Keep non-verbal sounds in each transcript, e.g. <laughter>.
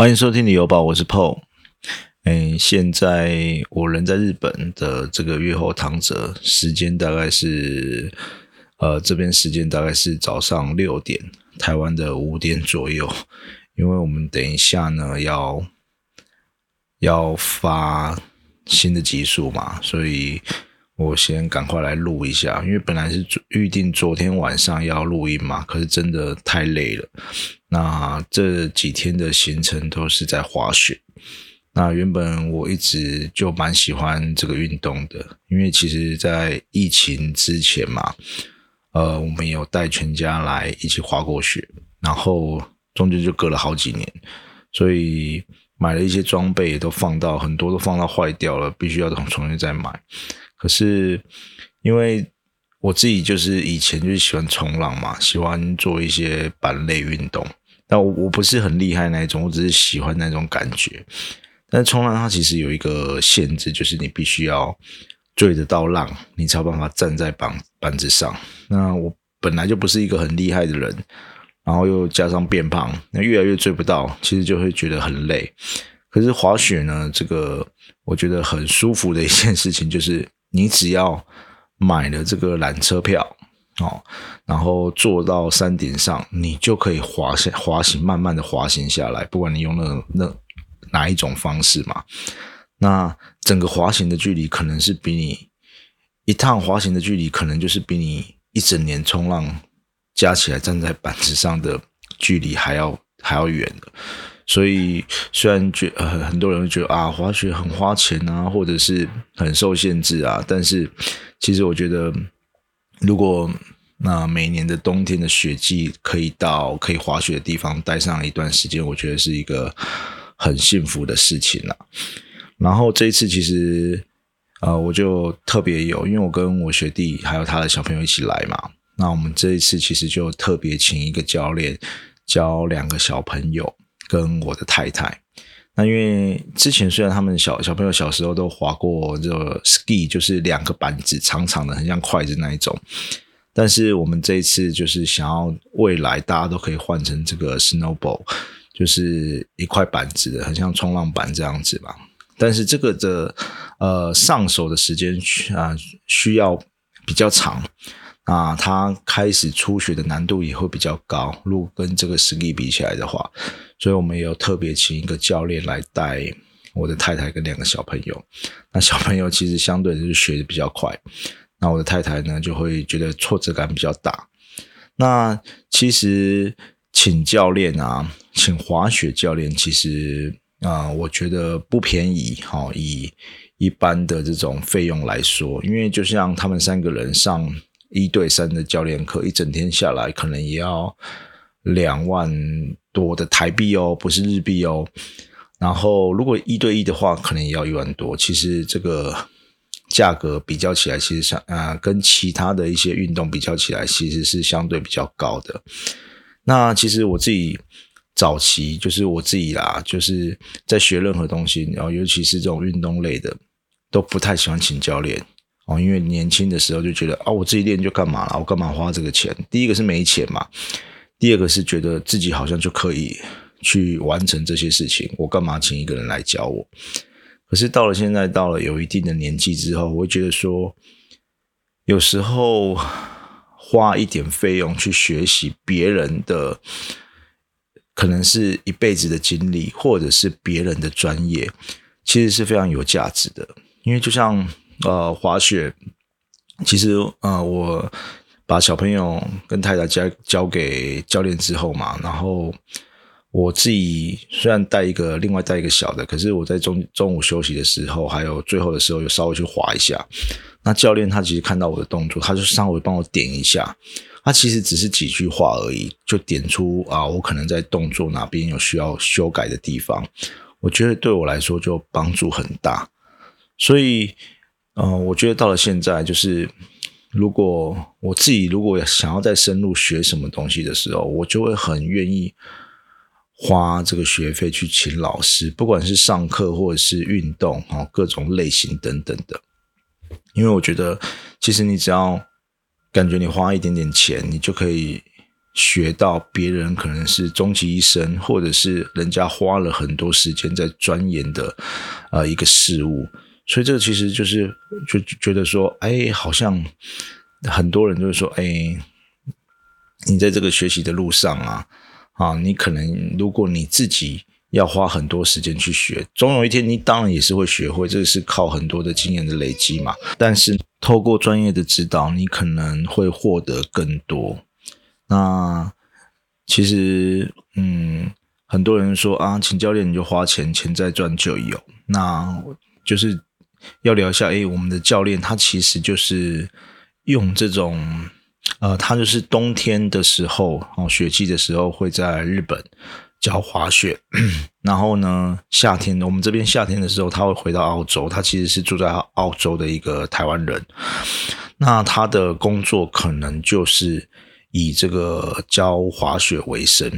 欢迎收听旅游宝，我是 Paul。哎，现在我人在日本的这个月后堂泽，时间大概是呃这边时间大概是早上六点，台湾的五点左右。因为我们等一下呢要要发新的集数嘛，所以我先赶快来录一下。因为本来是预定昨天晚上要录音嘛，可是真的太累了。那这几天的行程都是在滑雪。那原本我一直就蛮喜欢这个运动的，因为其实，在疫情之前嘛，呃，我们有带全家来一起滑过雪，然后中间就隔了好几年，所以买了一些装备都放到很多都放到坏掉了，必须要重重新再买。可是因为我自己就是以前就是喜欢冲浪嘛，喜欢做一些板类运动。但我我不是很厉害那一种，我只是喜欢那种感觉。但是冲浪它其实有一个限制，就是你必须要追得到浪，你才有办法站在板板子上。那我本来就不是一个很厉害的人，然后又加上变胖，那越来越追不到，其实就会觉得很累。可是滑雪呢，这个我觉得很舒服的一件事情，就是你只要买了这个缆车票。哦，然后坐到山顶上，你就可以滑下滑行，慢慢的滑行下来。不管你用那那哪一种方式嘛，那整个滑行的距离可能是比你一趟滑行的距离，可能就是比你一整年冲浪加起来站在板子上的距离还要还要远的。所以虽然觉呃很多人会觉得啊滑雪很花钱啊，或者是很受限制啊，但是其实我觉得。如果那每年的冬天的雪季可以到可以滑雪的地方待上一段时间，我觉得是一个很幸福的事情啦。然后这一次其实呃我就特别有，因为我跟我学弟还有他的小朋友一起来嘛，那我们这一次其实就特别请一个教练教两个小朋友跟我的太太。那因为之前虽然他们小小朋友小时候都滑过这 ski，就是两个板子长长的，很像筷子那一种，但是我们这一次就是想要未来大家都可以换成这个 snowball，就是一块板子的，很像冲浪板这样子吧。但是这个的呃上手的时间啊需要比较长。啊，他开始初学的难度也会比较高，如果跟这个实力比起来的话，所以我们有特别请一个教练来带我的太太跟两个小朋友。那小朋友其实相对就是学的比较快，那我的太太呢就会觉得挫折感比较大。那其实请教练啊，请滑雪教练，其实啊，我觉得不便宜哈。以一般的这种费用来说，因为就像他们三个人上。一对三的教练课，一整天下来可能也要两万多的台币哦，不是日币哦。然后如果一对一的话，可能也要一万多。其实这个价格比较起来，其实相啊跟其他的一些运动比较起来，其实是相对比较高的。那其实我自己早期就是我自己啦，就是在学任何东西，然后尤其是这种运动类的，都不太喜欢请教练。哦，因为年轻的时候就觉得啊，我自己练就干嘛了？我干嘛花这个钱？第一个是没钱嘛，第二个是觉得自己好像就可以去完成这些事情，我干嘛请一个人来教我？可是到了现在，到了有一定的年纪之后，我会觉得说，有时候花一点费用去学习别人的，可能是一辈子的经历，或者是别人的专业，其实是非常有价值的，因为就像。呃，滑雪，其实呃，我把小朋友跟太太交交给教练之后嘛，然后我自己虽然带一个，另外带一个小的，可是我在中中午休息的时候，还有最后的时候，有稍微去滑一下。那教练他其实看到我的动作，他就稍微帮我点一下，他其实只是几句话而已，就点出啊，我可能在动作哪边有需要修改的地方，我觉得对我来说就帮助很大，所以。嗯，我觉得到了现在，就是如果我自己如果想要再深入学什么东西的时候，我就会很愿意花这个学费去请老师，不管是上课或者是运动啊，各种类型等等的。因为我觉得，其实你只要感觉你花一点点钱，你就可以学到别人可能是终其一生，或者是人家花了很多时间在钻研的呃一个事物，所以这个其实就是就觉得说，哎，好像很多人就是说，哎，你在这个学习的路上啊，啊，你可能如果你自己要花很多时间去学，总有一天你当然也是会学会，这个是靠很多的经验的累积嘛。但是透过专业的指导，你可能会获得更多。那其实，嗯，很多人说啊，请教练你就花钱，钱再赚就有。那就是要聊一下，哎，我们的教练他其实就是用这种，呃，他就是冬天的时候，哦，雪季的时候会在日本。教滑雪，<clears throat> 然后呢，夏天我们这边夏天的时候，他会回到澳洲。他其实是住在澳洲的一个台湾人。那他的工作可能就是以这个教滑雪为生。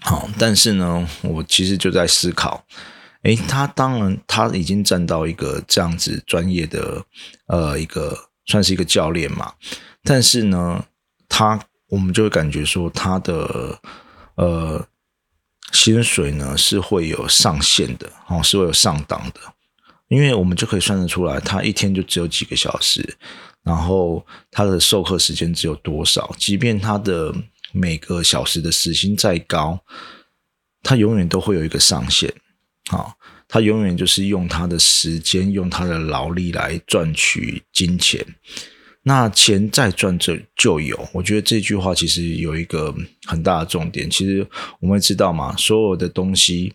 好，但是呢，我其实就在思考，诶，他当然他已经站到一个这样子专业的呃一个算是一个教练嘛，但是呢，他我们就会感觉说他的呃。薪水呢是会有上限的哦，是会有上档的，因为我们就可以算得出来，他一天就只有几个小时，然后他的授课时间只有多少，即便他的每个小时的时薪再高，他永远都会有一个上限，啊，他永远就是用他的时间，用他的劳力来赚取金钱。那钱再赚就就有，我觉得这句话其实有一个很大的重点。其实我们知道嘛，所有的东西，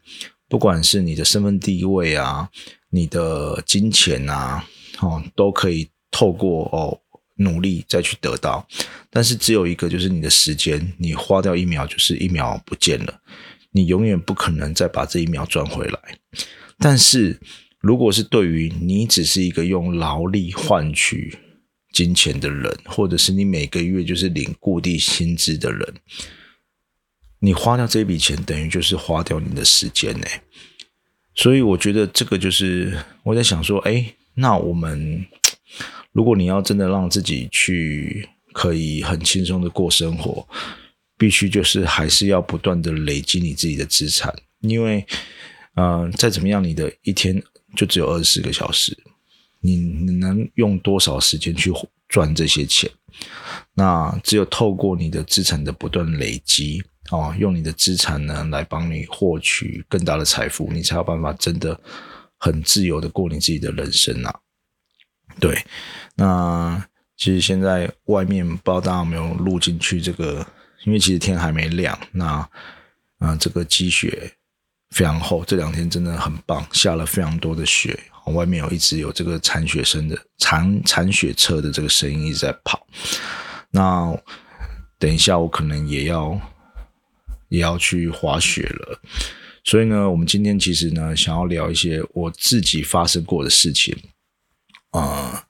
不管是你的身份地位啊，你的金钱啊，哦，都可以透过哦努力再去得到。但是只有一个，就是你的时间，你花掉一秒就是一秒不见了，你永远不可能再把这一秒赚回来。但是如果是对于你只是一个用劳力换取。金钱的人，或者是你每个月就是领固定薪资的人，你花掉这笔钱，等于就是花掉你的时间呢。所以我觉得这个就是我在想说，哎，那我们如果你要真的让自己去可以很轻松的过生活，必须就是还是要不断的累积你自己的资产，因为，嗯，再怎么样，你的一天就只有二十四个小时。你能用多少时间去赚这些钱？那只有透过你的资产的不断累积，哦，用你的资产呢来帮你获取更大的财富，你才有办法真的很自由的过你自己的人生啊！对，那其实现在外面不知道大家有没有录进去这个，因为其实天还没亮，那啊，这个积雪非常厚，这两天真的很棒，下了非常多的雪。外面有一直有这个铲雪声的铲铲雪车的这个声音一直在跑，那等一下我可能也要也要去滑雪了，所以呢，我们今天其实呢想要聊一些我自己发生过的事情，啊，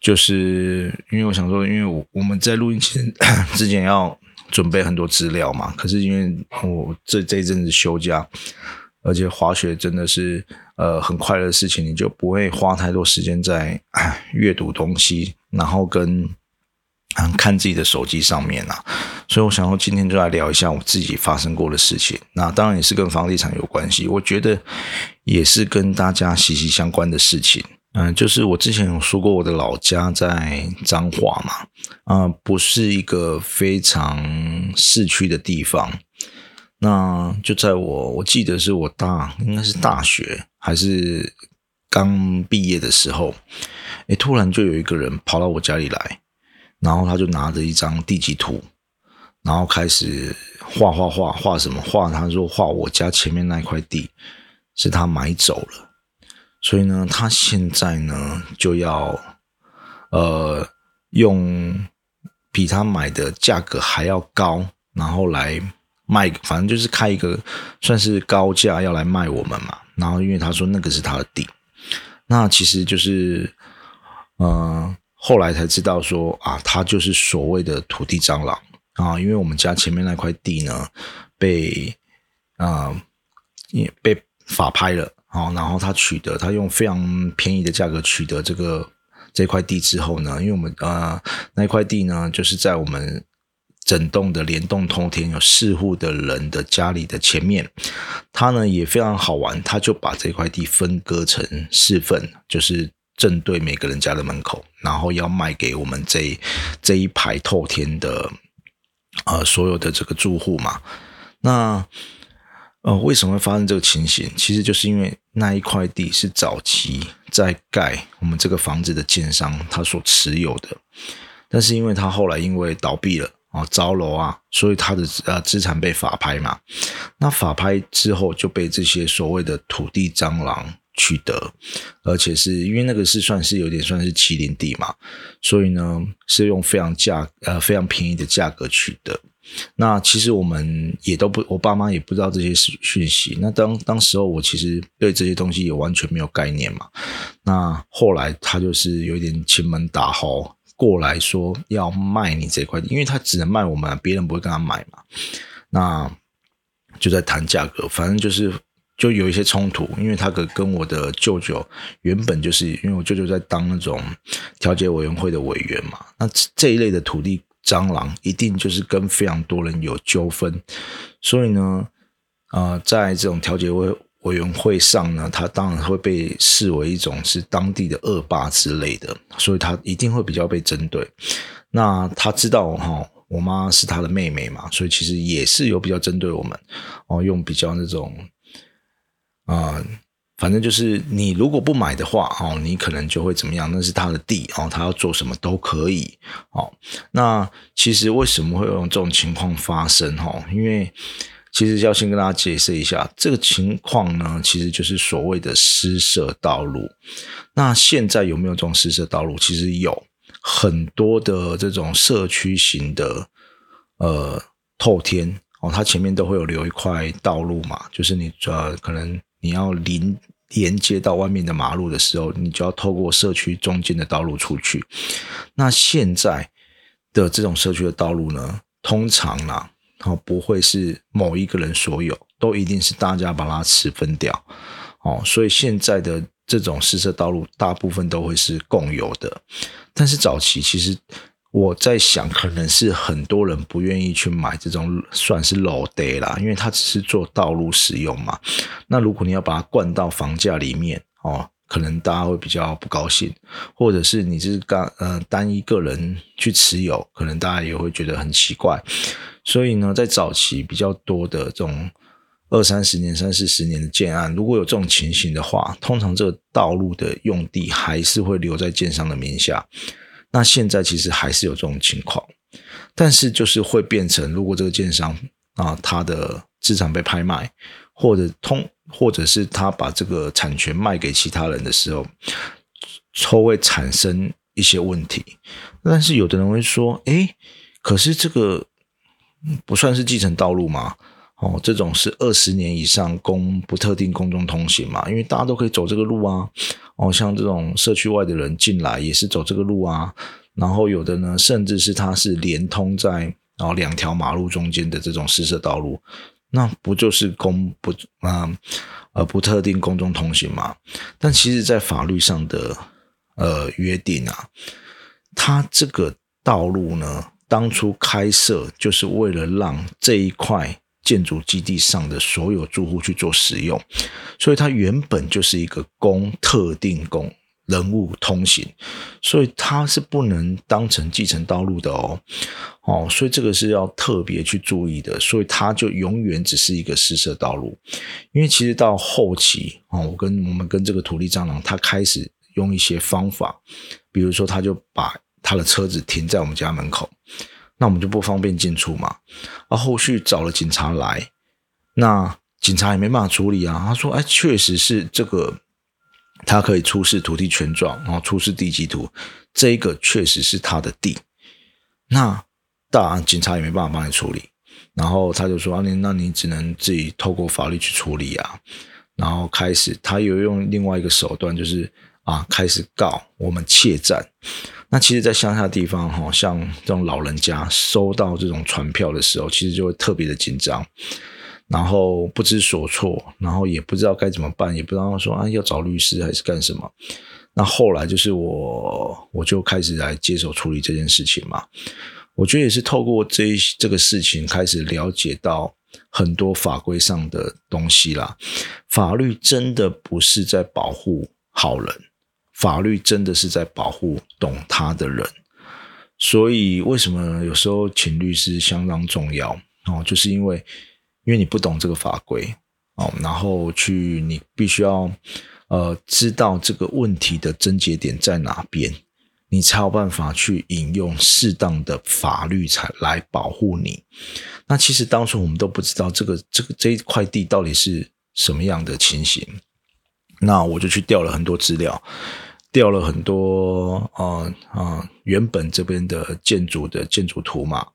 就是因为我想说，因为我我们在录音前 <coughs> 之前要准备很多资料嘛，可是因为我这这一阵子休假。而且滑雪真的是呃很快乐的事情，你就不会花太多时间在阅读东西，然后跟看自己的手机上面啊。所以我想说，今天就来聊一下我自己发生过的事情。那当然也是跟房地产有关系，我觉得也是跟大家息息相关的事情。嗯，就是我之前有说过，我的老家在彰化嘛，啊，不是一个非常市区的地方。那就在我我记得是我大应该是大学还是刚毕业的时候，哎，突然就有一个人跑到我家里来，然后他就拿着一张地基图，然后开始画画画画什么画？他说画我家前面那块地是他买走了，所以呢，他现在呢就要呃用比他买的价格还要高，然后来。卖，反正就是开一个算是高价要来卖我们嘛。然后因为他说那个是他的地，那其实就是，呃，后来才知道说啊，他就是所谓的土地蟑螂啊。因为我们家前面那块地呢，被啊，也被法拍了啊。然后他取得，他用非常便宜的价格取得这个这块地之后呢，因为我们呃那块地呢，就是在我们。整栋的联动通天有四户的人的家里的前面，他呢也非常好玩，他就把这块地分割成四份，就是正对每个人家的门口，然后要卖给我们这这一排透天的呃所有的这个住户嘛。那呃为什么会发生这个情形？其实就是因为那一块地是早期在盖我们这个房子的建商他所持有的。但是因为他后来因为倒闭了啊，招楼啊，所以他的呃资产被法拍嘛。那法拍之后就被这些所谓的土地蟑螂取得，而且是因为那个是算是有点算是麒麟地嘛，所以呢是用非常价呃非常便宜的价格取得。那其实我们也都不，我爸妈也不知道这些讯息。那当当时候我其实对这些东西也完全没有概念嘛。那后来他就是有点亲门打吼。过来说要卖你这块地，因为他只能卖我们，别人不会跟他买嘛。那就在谈价格，反正就是就有一些冲突，因为他跟跟我的舅舅原本就是因为我舅舅在当那种调解委员会的委员嘛。那这一类的土地蟑螂一定就是跟非常多人有纠纷，所以呢，呃，在这种调解委。委员会上呢，他当然会被视为一种是当地的恶霸之类的，所以他一定会比较被针对。那他知道哈，我妈是他的妹妹嘛，所以其实也是有比较针对我们哦，用比较那种啊，反正就是你如果不买的话哦，你可能就会怎么样？那是他的地哦，他要做什么都可以哦。那其实为什么会有这种情况发生哈？因为其实要先跟大家解释一下，这个情况呢，其实就是所谓的私设道路。那现在有没有这种私设道路？其实有很多的这种社区型的，呃，透天哦，它前面都会有留一块道路嘛，就是你呃，可能你要连连接到外面的马路的时候，你就要透过社区中间的道路出去。那现在的这种社区的道路呢，通常啦。哦，不会是某一个人所有，都一定是大家把它持分掉。哦，所以现在的这种私设道路，大部分都会是共有的。但是早期其实我在想，可能是很多人不愿意去买这种算是老地啦，因为它只是做道路使用嘛。那如果你要把它灌到房价里面，哦。可能大家会比较不高兴，或者是你是刚呃单一个人去持有，可能大家也会觉得很奇怪。所以呢，在早期比较多的这种二三十年、三四十年的建案，如果有这种情形的话，通常这个道路的用地还是会留在建商的名下。那现在其实还是有这种情况，但是就是会变成，如果这个建商啊，他的资产被拍卖，或者通。或者是他把这个产权卖给其他人的时候，抽会产生一些问题。但是有的人会说：“哎，可是这个不算是继承道路吗？哦，这种是二十年以上公不特定公众通行嘛？因为大家都可以走这个路啊。哦，像这种社区外的人进来也是走这个路啊。然后有的呢，甚至是它是连通在然后两条马路中间的这种私设道路。”那不就是公不啊呃不特定公众通行吗？但其实，在法律上的呃约定啊，它这个道路呢，当初开设就是为了让这一块建筑基地上的所有住户去做使用，所以它原本就是一个公特定公。人物通行，所以它是不能当成继承道路的哦，哦，所以这个是要特别去注意的，所以它就永远只是一个私设道路。因为其实到后期哦，我跟我们跟这个土地蟑螂，他开始用一些方法，比如说他就把他的车子停在我们家门口，那我们就不方便进出嘛。啊后续找了警察来，那警察也没办法处理啊。他说：“哎，确实是这个。”他可以出示土地权状，然后出示地籍图，这一个确实是他的地。那当然警察也没办法帮你处理，然后他就说：“啊，你那你只能自己透过法律去处理啊。”然后开始他有用另外一个手段，就是啊，开始告我们窃占。那其实，在乡下地方，哈，像这种老人家收到这种传票的时候，其实就会特别的紧张。然后不知所措，然后也不知道该怎么办，也不知道说啊要找律师还是干什么。那后来就是我，我就开始来接手处理这件事情嘛。我觉得也是透过这这个事情开始了解到很多法规上的东西啦。法律真的不是在保护好人，法律真的是在保护懂他的人。所以为什么有时候请律师相当重要哦？就是因为因为你不懂这个法规哦，然后去你必须要呃知道这个问题的症结点在哪边。你才有办法去引用适当的法律才来保护你。那其实当初我们都不知道这个这个这一块地到底是什么样的情形。那我就去调了很多资料，调了很多啊啊原本这边的建筑的建筑图嘛，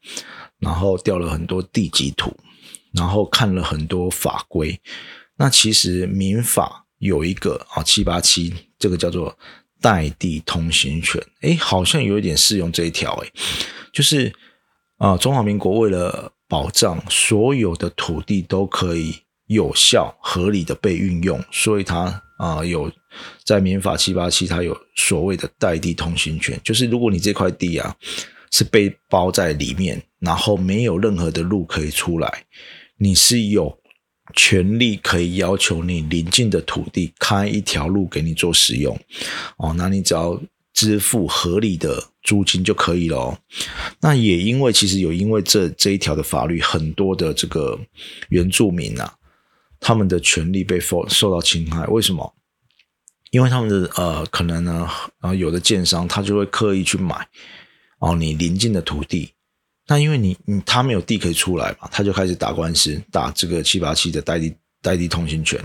然后调了很多地籍图，然后看了很多法规。那其实民法有一个啊七八七，这个叫做。代地通行权，哎，好像有一点适用这一条，哎，就是啊，中华民国为了保障所有的土地都可以有效合理的被运用，所以它啊有在民法七八七，它有所谓的代地通行权，就是如果你这块地啊是被包在里面，然后没有任何的路可以出来，你是有。权利可以要求你邻近的土地开一条路给你做使用，哦，那你只要支付合理的租金就可以了哦。那也因为其实有因为这这一条的法律，很多的这个原住民啊，他们的权利被受受到侵害。为什么？因为他们的呃，可能呢，啊，有的建商他就会刻意去买哦，你邻近的土地。那因为你你他没有地可以出来嘛，他就开始打官司，打这个七八七的代地代地通行权，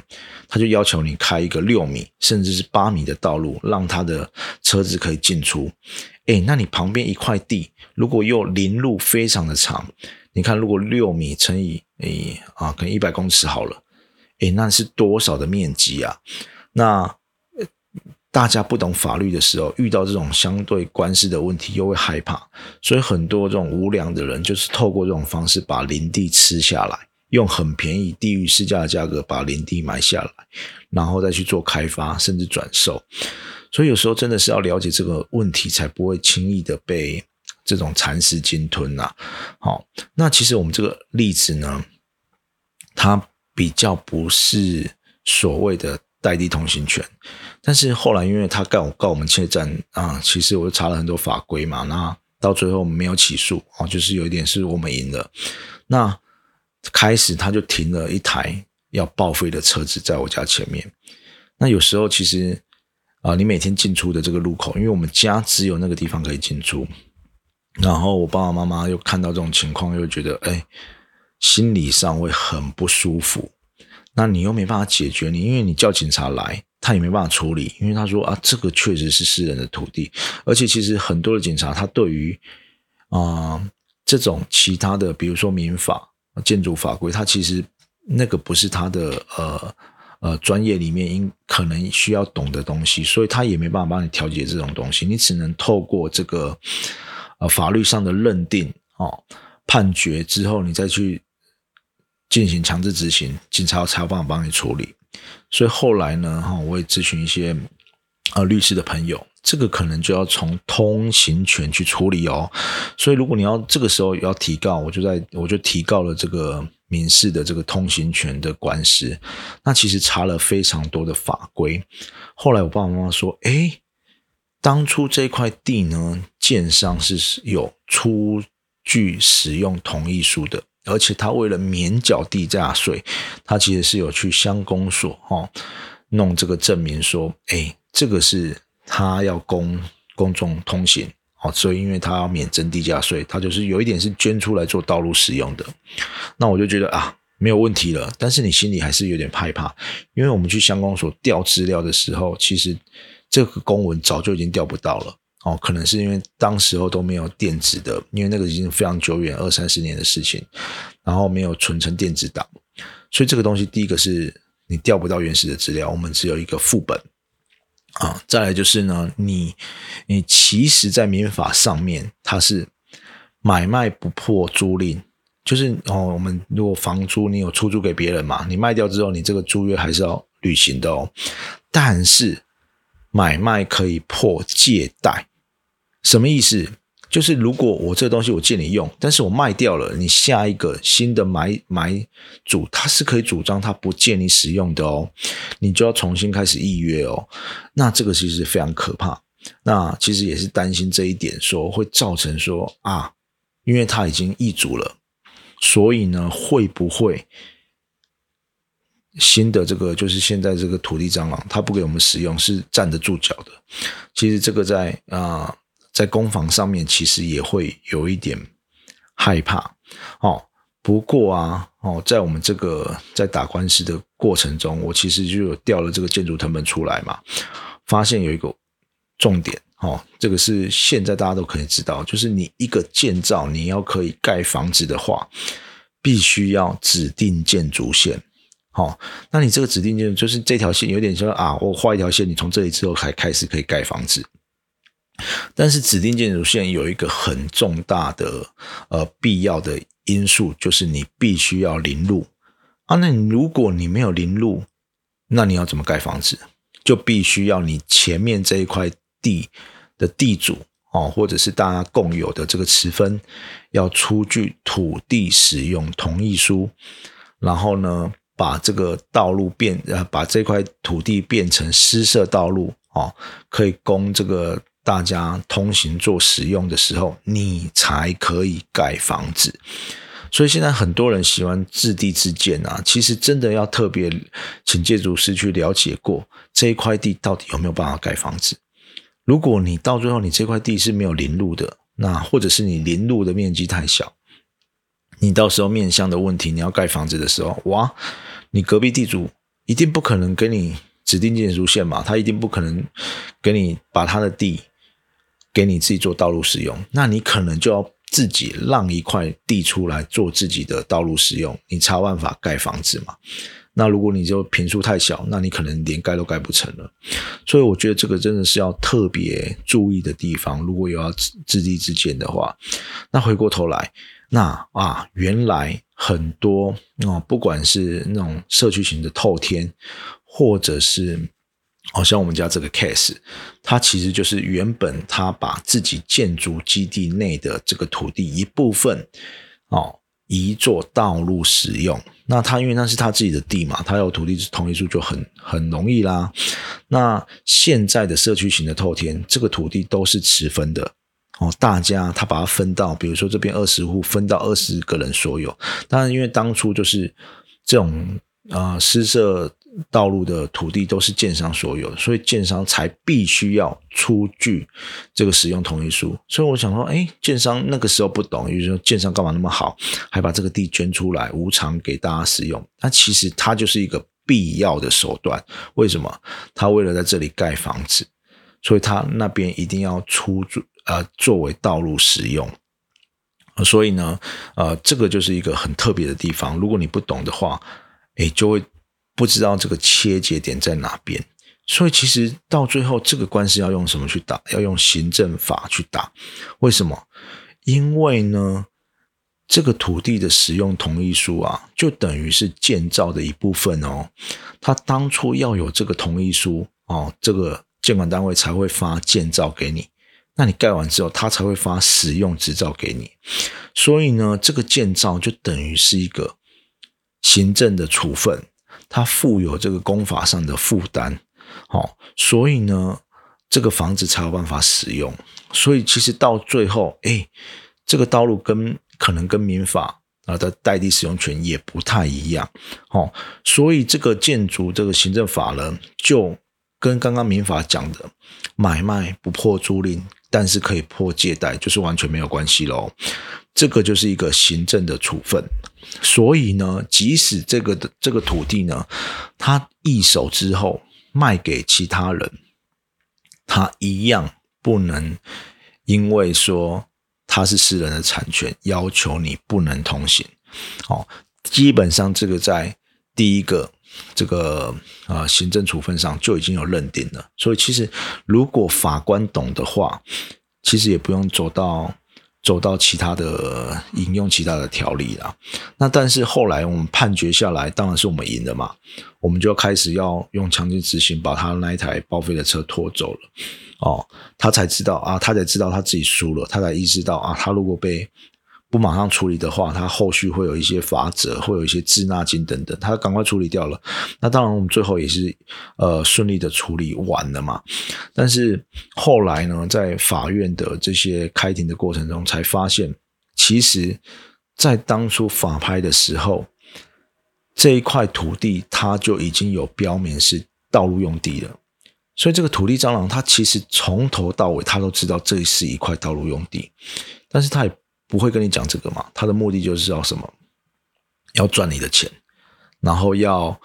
他就要求你开一个六米甚至是八米的道路，让他的车子可以进出。哎，那你旁边一块地，如果又林路非常的长，你看如果六米乘以诶啊，可能一百公尺好了，哎，那是多少的面积啊？那。大家不懂法律的时候，遇到这种相对官司的问题，又会害怕，所以很多这种无良的人，就是透过这种方式把林地吃下来，用很便宜、低于市价的价格把林地买下来，然后再去做开发，甚至转售。所以有时候真的是要了解这个问题，才不会轻易的被这种蚕食鲸吞呐。好，那其实我们这个例子呢，它比较不是所谓的代地通行权。但是后来，因为他告告我们窃占啊，其实我就查了很多法规嘛，那到最后没有起诉啊，就是有一点是我们赢了。那开始他就停了一台要报废的车子在我家前面。那有时候其实啊，你每天进出的这个路口，因为我们家只有那个地方可以进出，然后我爸爸妈妈又看到这种情况，又觉得哎，心理上会很不舒服。那你又没办法解决你，因为你叫警察来。他也没办法处理，因为他说啊，这个确实是私人的土地，而且其实很多的警察，他对于啊这种其他的，比如说民法、建筑法规，他其实那个不是他的呃呃专业里面应可能需要懂的东西，所以他也没办法帮你调节这种东西，你只能透过这个呃法律上的认定哦判决之后，你再去进行强制执行，警察才有办法帮你处理。所以后来呢，哈，我也咨询一些呃律师的朋友，这个可能就要从通行权去处理哦。所以如果你要这个时候要提告，我就在我就提告了这个民事的这个通行权的官司。那其实查了非常多的法规，后来我爸爸妈妈说，哎，当初这块地呢，建商是有出具使用同意书的。而且他为了免缴地价税，他其实是有去乡公所哈弄这个证明，说，哎，这个是他要公公众通行，哦，所以因为他要免征地价税，他就是有一点是捐出来做道路使用的。那我就觉得啊，没有问题了。但是你心里还是有点害怕，因为我们去乡公所调资料的时候，其实这个公文早就已经调不到了。哦，可能是因为当时候都没有电子的，因为那个已经非常久远，二三十年的事情，然后没有存成电子档，所以这个东西第一个是你调不到原始的资料，我们只有一个副本啊。再来就是呢，你你其实，在民法上面，它是买卖不破租赁，就是哦，我们如果房租你有出租给别人嘛，你卖掉之后，你这个租约还是要履行的哦。但是买卖可以破借贷。什么意思？就是如果我这东西我借你用，但是我卖掉了，你下一个新的买买主他是可以主张他不借你使用的哦，你就要重新开始预约哦。那这个其实非常可怕。那其实也是担心这一点，说会造成说啊，因为他已经易主了，所以呢会不会新的这个就是现在这个土地蟑螂，他不给我们使用是站得住脚的。其实这个在啊。在攻防上面，其实也会有一点害怕哦。不过啊，哦，在我们这个在打官司的过程中，我其实就有调了这个建筑成本出来嘛，发现有一个重点哦，这个是现在大家都可以知道，就是你一个建造你要可以盖房子的话，必须要指定建筑线。好，那你这个指定建筑就是这条线有点像啊，我画一条线，你从这里之后才开始可以盖房子。但是指定建筑线有一个很重大的呃必要的因素，就是你必须要临路啊。那如果你没有临路，那你要怎么盖房子？就必须要你前面这一块地的地主哦，或者是大家共有的这个持分，要出具土地使用同意书，然后呢，把这个道路变呃，把这块土地变成私设道路哦，可以供这个。大家通行做使用的时候，你才可以盖房子。所以现在很多人喜欢自地自建啊，其实真的要特别请建筑师去了解过这一块地到底有没有办法盖房子。如果你到最后你这块地是没有临路的，那或者是你临路的面积太小，你到时候面向的问题，你要盖房子的时候，哇，你隔壁地主一定不可能给你指定建筑线嘛，他一定不可能给你把他的地。给你自己做道路使用，那你可能就要自己让一块地出来做自己的道路使用，你才有办法盖房子嘛。那如果你就平数太小，那你可能连盖都盖不成了。所以我觉得这个真的是要特别注意的地方。如果有要自地自建的话，那回过头来，那啊，原来很多啊，不管是那种社区型的透天，或者是。好像我们家这个 case，它其实就是原本他把自己建筑基地内的这个土地一部分，哦，移作道路使用。那他因为那是他自己的地嘛，他有土地同意书就很很容易啦。那现在的社区型的透天，这个土地都是持分的哦，大家他把它分到，比如说这边二十户分到二十个人所有。当然，因为当初就是这种啊私设。道路的土地都是建商所有，所以建商才必须要出具这个使用同意书。所以我想说，哎，建商那个时候不懂，就是说建商干嘛那么好，还把这个地捐出来无偿给大家使用？那其实它就是一个必要的手段。为什么？他为了在这里盖房子，所以他那边一定要出租呃作为道路使用。所以呢，呃，这个就是一个很特别的地方。如果你不懂的话，哎，就会。不知道这个切节点在哪边，所以其实到最后这个官司要用什么去打？要用行政法去打。为什么？因为呢，这个土地的使用同意书啊，就等于是建造的一部分哦。他当初要有这个同意书哦，这个监管单位才会发建造给你。那你盖完之后，他才会发使用执照给你。所以呢，这个建造就等于是一个行政的处分。它负有这个公法上的负担，好，所以呢，这个房子才有办法使用。所以其实到最后，哎，这个道路跟可能跟民法啊的代地使用权也不太一样，哦，所以这个建筑这个行政法呢，就跟刚刚民法讲的买卖不破租赁，但是可以破借贷，就是完全没有关系喽。这个就是一个行政的处分。所以呢，即使这个的这个土地呢，他易手之后卖给其他人，他一样不能因为说他是私人的产权，要求你不能通行。哦，基本上这个在第一个这个啊行政处分上就已经有认定了。所以其实如果法官懂的话，其实也不用走到。走到其他的引用其他的条例啦。那但是后来我们判决下来，当然是我们赢的嘛，我们就开始要用强制执行把他那一台报废的车拖走了。哦，他才知道啊，他才知道他自己输了，他才意识到啊，他如果被。不马上处理的话，他后续会有一些罚则，会有一些滞纳金等等，他赶快处理掉了。那当然，我们最后也是呃顺利的处理完了嘛。但是后来呢，在法院的这些开庭的过程中，才发现，其实，在当初法拍的时候，这一块土地它就已经有标明是道路用地了。所以这个土地蟑螂，他其实从头到尾他都知道这是一块道路用地，但是他也。不会跟你讲这个嘛？他的目的就是要什么？要赚你的钱，然后要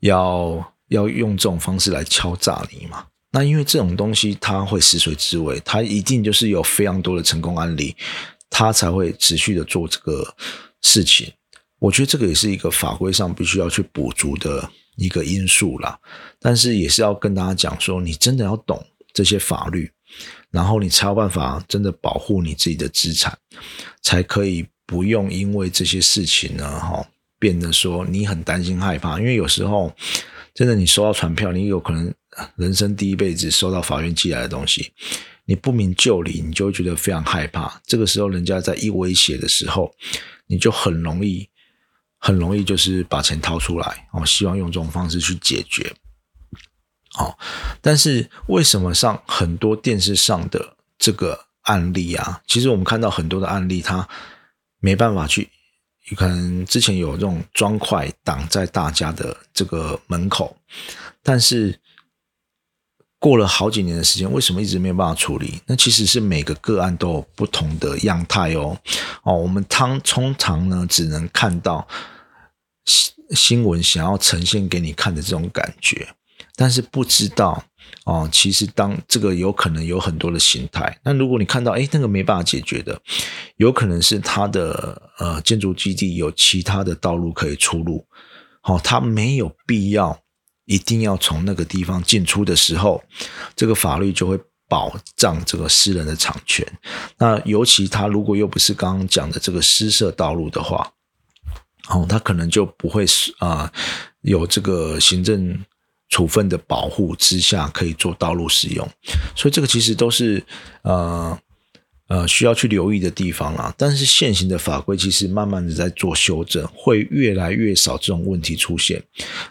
要要用这种方式来敲诈你嘛？那因为这种东西它会食髓知味，它一定就是有非常多的成功案例，它才会持续的做这个事情。我觉得这个也是一个法规上必须要去补足的一个因素啦。但是也是要跟大家讲说，你真的要懂这些法律。然后你才有办法真的保护你自己的资产，才可以不用因为这些事情呢，哈，变得说你很担心害怕。因为有时候真的你收到传票，你有可能人生第一辈子收到法院寄来的东西，你不明就里，你就会觉得非常害怕。这个时候人家在一威胁的时候，你就很容易很容易就是把钱掏出来，哦，希望用这种方式去解决。哦，但是为什么上很多电视上的这个案例啊？其实我们看到很多的案例，它没办法去，可能之前有这种砖块挡在大家的这个门口，但是过了好几年的时间，为什么一直没有办法处理？那其实是每个个案都有不同的样态哦。哦，我们通通常呢，只能看到新新闻想要呈现给你看的这种感觉。但是不知道哦，其实当这个有可能有很多的形态。那如果你看到哎，那个没办法解决的，有可能是它的呃建筑基地有其他的道路可以出入，好，它没有必要一定要从那个地方进出的时候，这个法律就会保障这个私人的产权。那尤其他如果又不是刚刚讲的这个私设道路的话，哦，他可能就不会是啊有这个行政。处分的保护之下，可以做道路使用，所以这个其实都是呃呃需要去留意的地方啦。但是现行的法规其实慢慢的在做修正，会越来越少这种问题出现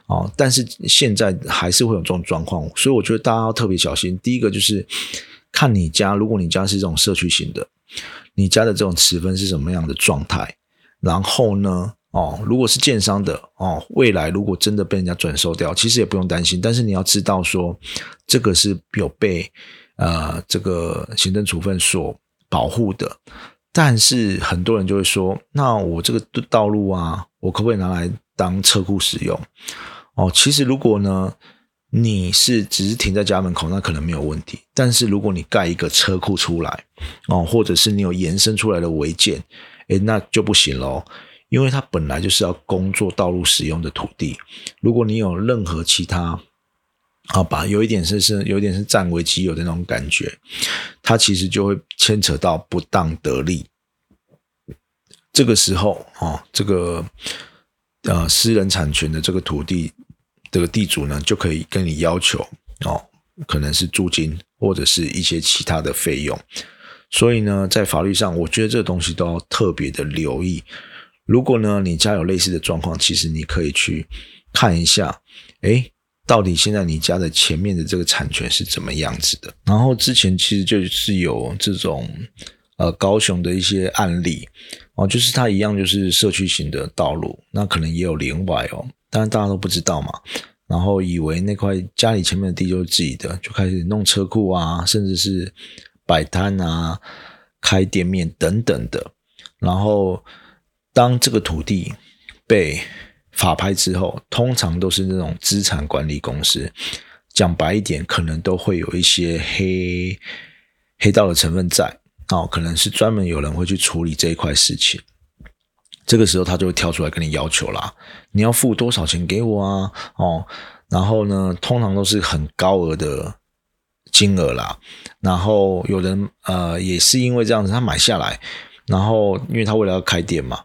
哦。但是现在还是会有这种状况，所以我觉得大家要特别小心。第一个就是看你家，如果你家是这种社区型的，你家的这种持分是什么样的状态，然后呢？哦，如果是建商的哦，未来如果真的被人家转售掉，其实也不用担心。但是你要知道说，这个是有被呃这个行政处分所保护的。但是很多人就会说，那我这个道路啊，我可不可以拿来当车库使用？哦，其实如果呢，你是只是停在家门口，那可能没有问题。但是如果你盖一个车库出来，哦，或者是你有延伸出来的违建，诶，那就不行喽。因为它本来就是要工作道路使用的土地，如果你有任何其他，好吧，有一点是是有一点是占为己有的那种感觉，它其实就会牵扯到不当得利。这个时候啊，这个呃私人产权的这个土地这个地主呢，就可以跟你要求哦，可能是租金或者是一些其他的费用。所以呢，在法律上，我觉得这个东西都要特别的留意。如果呢，你家有类似的状况，其实你可以去看一下，哎，到底现在你家的前面的这个产权是怎么样子的？然后之前其实就是有这种呃高雄的一些案例哦，就是它一样就是社区型的道路，那可能也有连外哦，当然大家都不知道嘛，然后以为那块家里前面的地就是自己的，就开始弄车库啊，甚至是摆摊啊、开店面等等的，然后。当这个土地被法拍之后，通常都是那种资产管理公司，讲白一点，可能都会有一些黑黑道的成分在哦，可能是专门有人会去处理这一块事情。这个时候他就会跳出来跟你要求啦，你要付多少钱给我啊？哦，然后呢，通常都是很高额的金额啦。然后有人呃，也是因为这样子，他买下来。然后因为他为了要开店嘛，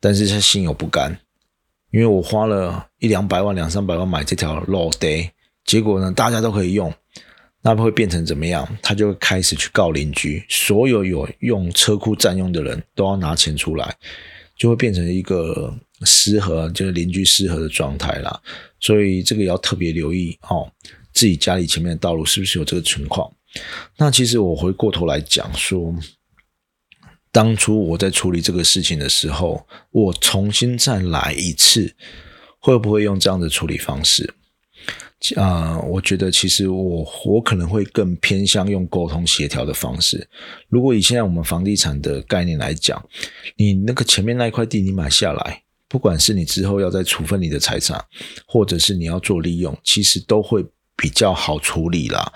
但是他心有不甘，因为我花了一两百万、两三百万买这条 low day，结果呢大家都可以用，那会变成怎么样？他就会开始去告邻居，所有有用车库占用的人都要拿钱出来，就会变成一个失和，就是邻居失和的状态啦。所以这个要特别留意哦，自己家里前面的道路是不是有这个情况？那其实我回过头来讲说，当初我在处理这个事情的时候，我重新再来一次，会不会用这样的处理方式？啊，我觉得其实我我可能会更偏向用沟通协调的方式。如果以现在我们房地产的概念来讲，你那个前面那一块地你买下来，不管是你之后要再处分你的财产，或者是你要做利用，其实都会。比较好处理啦。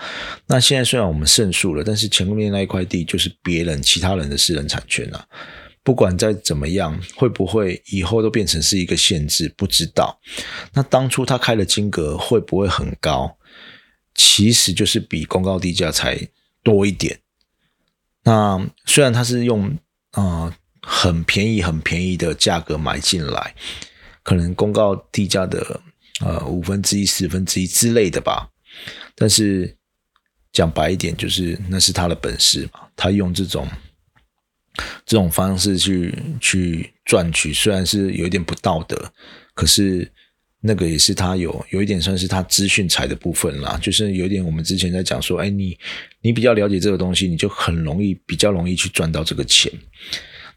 那现在虽然我们胜诉了，但是前面那一块地就是别人其他人的私人产权啊。不管再怎么样，会不会以后都变成是一个限制？不知道。那当初他开的金额会不会很高？其实就是比公告地价才多一点。那虽然他是用啊很便宜、很便宜的价格买进来，可能公告地价的呃五分之一、十分之一之类的吧。但是讲白一点，就是那是他的本事嘛。他用这种这种方式去去赚取，虽然是有一点不道德，可是那个也是他有有一点算是他资讯财的部分啦。就是有一点我们之前在讲说，哎，你你比较了解这个东西，你就很容易比较容易去赚到这个钱。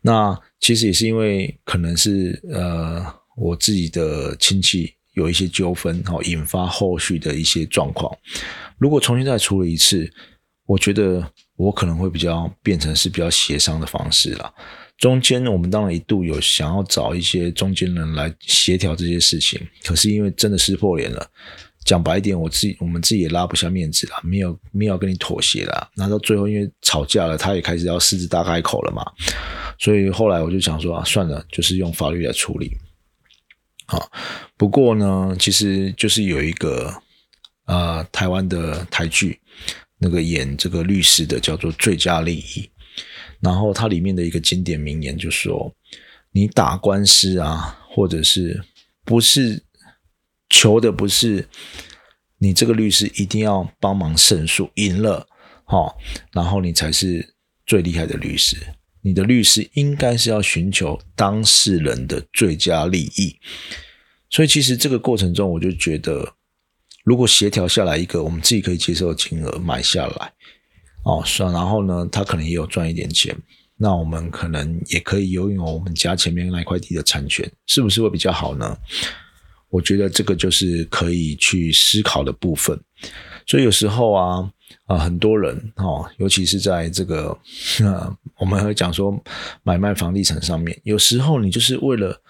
那其实也是因为可能是呃我自己的亲戚。有一些纠纷，哈，引发后续的一些状况。如果重新再处理一次，我觉得我可能会比较变成是比较协商的方式了。中间我们当然一度有想要找一些中间人来协调这些事情，可是因为真的撕破脸了，讲白一点，我自己我们自己也拉不下面子了，没有没有跟你妥协了。那到最后因为吵架了，他也开始要狮子大开口了嘛，所以后来我就想说啊，算了，就是用法律来处理。好，不过呢，其实就是有一个呃台湾的台剧，那个演这个律师的叫做《最佳利益》，然后它里面的一个经典名言就说：你打官司啊，或者是不是求的不是你这个律师一定要帮忙胜诉赢了，好，然后你才是最厉害的律师。你的律师应该是要寻求当事人的最佳利益，所以其实这个过程中，我就觉得，如果协调下来一个我们自己可以接受的金额买下来，哦，算，然后呢，他可能也有赚一点钱，那我们可能也可以拥有我们家前面那块地的产权，是不是会比较好呢？我觉得这个就是可以去思考的部分。所以有时候啊。啊，很多人哦，尤其是在这个，呃，我们会讲说买卖房地产上面，有时候你就是为了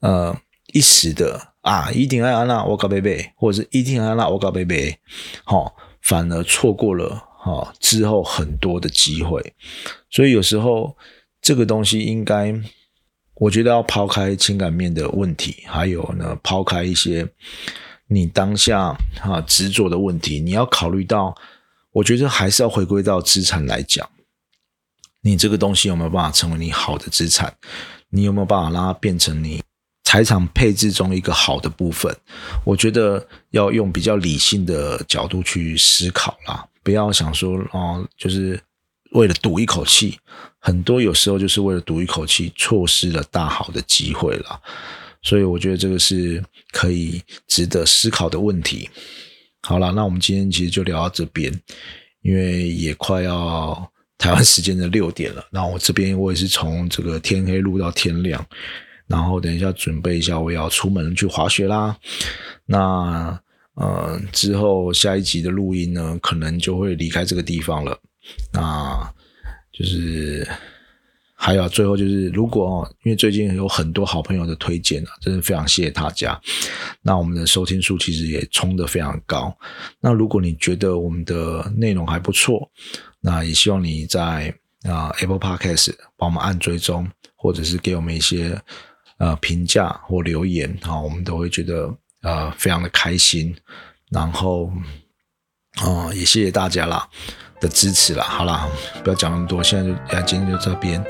呃一时的啊，一定要安娜我搞贝贝，或者是一定要安娜我搞贝贝，好，反而错过了哈之后很多的机会。所以有时候这个东西应该，我觉得要抛开情感面的问题，还有呢，抛开一些你当下哈执着的问题，你要考虑到。我觉得还是要回归到资产来讲，你这个东西有没有办法成为你好的资产？你有没有办法让它变成你财产配置中一个好的部分？我觉得要用比较理性的角度去思考啦，不要想说哦，就是为了赌一口气，很多有时候就是为了赌一口气，错失了大好的机会了。所以我觉得这个是可以值得思考的问题。好了，那我们今天其实就聊到这边，因为也快要台湾时间的六点了。那我这边我也是从这个天黑录到天亮，然后等一下准备一下，我要出门去滑雪啦。那呃之后下一集的录音呢，可能就会离开这个地方了。那就是。还有最后就是，如果哦，因为最近有很多好朋友的推荐啊，真的非常谢谢大家。那我们的收听数其实也冲得非常高。那如果你觉得我们的内容还不错，那也希望你在啊 Apple Podcast 帮我们按追踪，或者是给我们一些呃评价或留言啊，我们都会觉得呃非常的开心。然后啊，也谢谢大家啦。的支持了。好了，不要讲那么多，现在就啊，今天就这边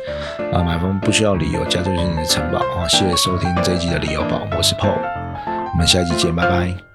啊，买房不需要理由，家就是你的城堡啊！谢谢收听这一集的理由宝，我是 Paul，我们下一集见，拜拜。